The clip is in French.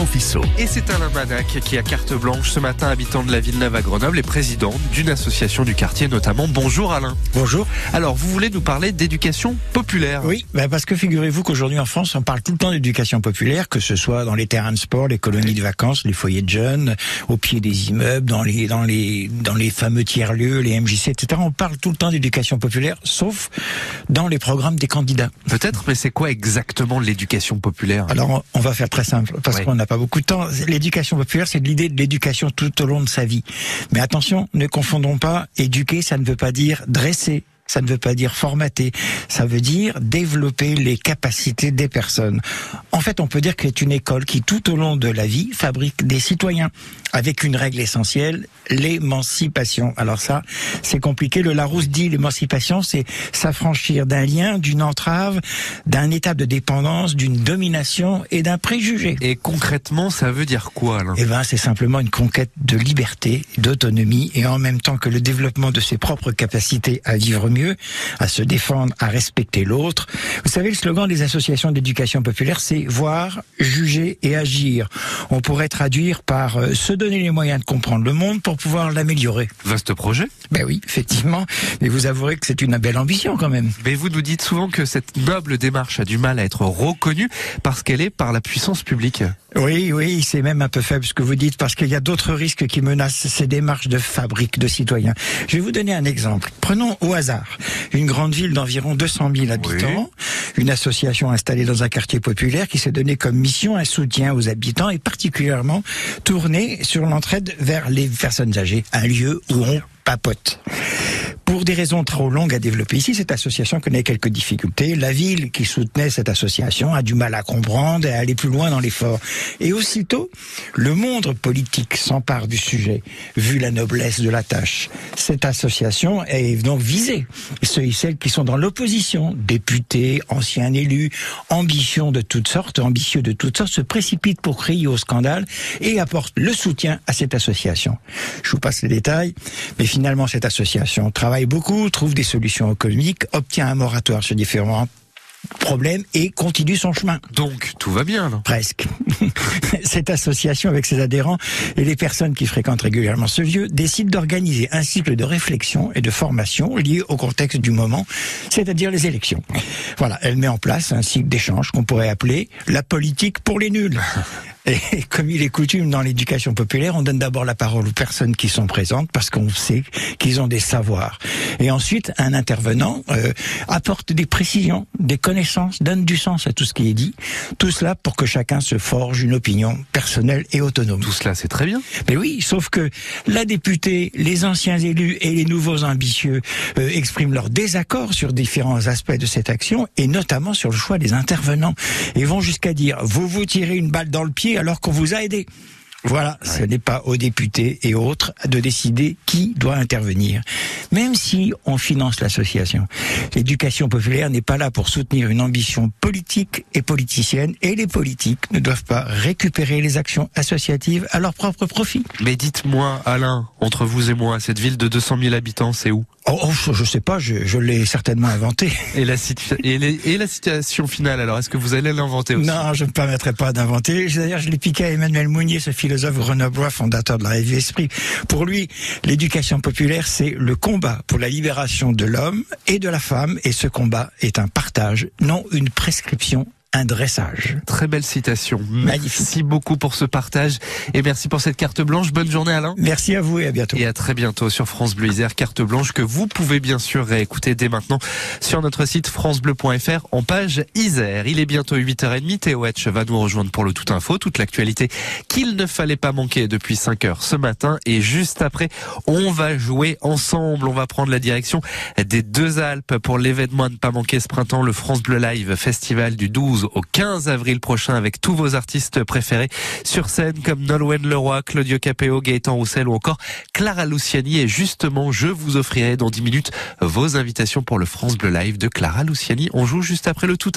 Confisso. Et c'est Alain Manac qui a carte blanche ce matin, habitant de la Villeneuve à Grenoble et président d'une association du quartier notamment. Bonjour Alain. Bonjour. Alors vous voulez nous parler d'éducation populaire? Oui, bah parce que figurez-vous qu'aujourd'hui en France, on parle tout le temps d'éducation populaire, que ce soit dans les terrains de sport, les colonies de vacances, les foyers de jeunes, au pied des immeubles, dans les dans les dans les fameux tiers-lieux, les MJC, etc. On parle tout le temps d'éducation populaire, sauf dans les programmes des candidats. Peut-être, mais c'est quoi exactement l'éducation populaire? Alors on va faire très simple parce Oui. qu'on n'a pas beaucoup de temps. L'éducation populaire, c'est l'idée de l'éducation tout au long de sa vie. Mais attention, ne confondons pas. Éduquer, ça ne veut pas dire dresser. Ça ne veut pas dire formater. Ça veut dire développer les capacités des personnes. En fait, on peut dire que c'est une école qui, tout au long de la vie, fabrique des citoyens avec une règle essentielle, l'émancipation. Alors ça, c'est compliqué. Le Larousse dit l'émancipation, c'est s'affranchir d'un lien, d'une entrave, d'un état de dépendance, d'une domination et d'un préjugé. Et concrètement, ça veut dire quoi Alain? Eh ben, c'est simplement une conquête de liberté, d'autonomie, et en même temps que le développement de ses propres capacités à vivre mieux, à se défendre, à respecter l'autre. Vous savez, le slogan des associations d'éducation populaire, c'est voir, juger et agir. On pourrait traduire par euh, se donner les moyens de comprendre le monde pour pouvoir l'améliorer. Vaste projet. Ben oui, effectivement. Mais vous avouerez que c'est une belle ambition quand même. Mais vous nous dites souvent que cette noble démarche a du mal à être reconnue parce qu'elle est par la puissance publique. Oui, oui, c'est même un peu faible ce que vous dites parce qu'il y a d'autres risques qui menacent ces démarches de fabrique de citoyens. Je vais vous donner un exemple. Prenons au hasard une grande ville d'environ 200 000 habitants, une association installée dans un quartier populaire qui s'est donné comme mission un soutien aux habitants et particulièrement tourné sur l'entraide vers les personnes âgées, un lieu où on papote. Pour des raisons trop longues à développer ici, cette association connaît quelques difficultés. La ville qui soutenait cette association a du mal à comprendre et à aller plus loin dans l'effort. Et aussitôt, le monde politique s'empare du sujet, vu la noblesse de la tâche. Cette association est donc visée. Ceux et celles qui sont dans l'opposition, députés, anciens élus, ambitions de toutes sortes, ambitieux de toutes sortes, se précipitent pour crier au scandale et apportent le soutien à cette association. Je vous passe les détails, mais finalement cette association travaille beaucoup, trouve des solutions économiques, obtient un moratoire sur différents problèmes et continue son chemin. Donc tout va bien. Là. Presque. Cette association, avec ses adhérents et les personnes qui fréquentent régulièrement ce lieu, décide d'organiser un cycle de réflexion et de formation lié au contexte du moment, c'est-à-dire les élections. Voilà, elle met en place un cycle d'échange qu'on pourrait appeler la politique pour les nuls. Et comme il est coutume dans l'éducation populaire, on donne d'abord la parole aux personnes qui sont présentes parce qu'on sait qu'ils ont des savoirs. Et ensuite, un intervenant euh, apporte des précisions, des connaissances, donne du sens à tout ce qui est dit. Tout cela pour que chacun se forge une opinion personnelle et autonome. Tout cela, c'est très bien. Mais oui, sauf que la députée, les anciens élus et les nouveaux ambitieux euh, expriment leur désaccord sur différents aspects de cette action et notamment sur le choix des intervenants et vont jusqu'à dire vous vous tirez une balle dans le pied alors qu'on vous a aidé. Voilà, ce n'est pas aux députés et autres de décider qui doit intervenir. Même si on finance l'association, l'éducation populaire n'est pas là pour soutenir une ambition politique et politicienne et les politiques ne doivent pas récupérer les actions associatives à leur propre profit. Mais dites-moi, Alain, entre vous et moi, cette ville de 200 000 habitants, c'est où? Oh, oh, je sais pas, je, je l'ai certainement inventé. et la, et, les- et la situation finale, alors, est-ce que vous allez l'inventer aussi? Non, je ne me permettrai pas d'inventer. D'ailleurs, je l'ai piqué à Emmanuel Mounier, ce philosophe grenoblois, fondateur de la revue Esprit. Pour lui, l'éducation populaire, c'est le combat pour la libération de l'homme et de la femme, et ce combat est un partage, non une prescription, un dressage. Très belle citation. Magnifique. Merci beaucoup pour ce partage et merci pour cette carte blanche. Bonne journée, Alain. Merci à vous et à bientôt. Et à très bientôt sur France Bleu Isère, carte blanche que vous pouvez bien sûr réécouter dès maintenant sur notre site francebleu.fr en page Isère. Il est bientôt 8h30, Théo Etch va nous rejoindre pour le tout info, toute l'actualité qu'il ne fallait pas manquer depuis 5 heures ce matin. Et juste après, on va jouer ensemble, on va prendre la direction des deux Alpes pour l'événement à ne pas manquer ce printemps, le France Bleu Live Festival du 12 au 15 avril prochain avec tous vos artistes préférés sur scène comme Nolwenn Leroy, Claudio Capéo, Gaëtan Roussel ou encore Clara Luciani. Et justement, je vous offrirai dans 10 minutes vos invitations pour le France Bleu Live de Clara Luciani. On joue juste après le tout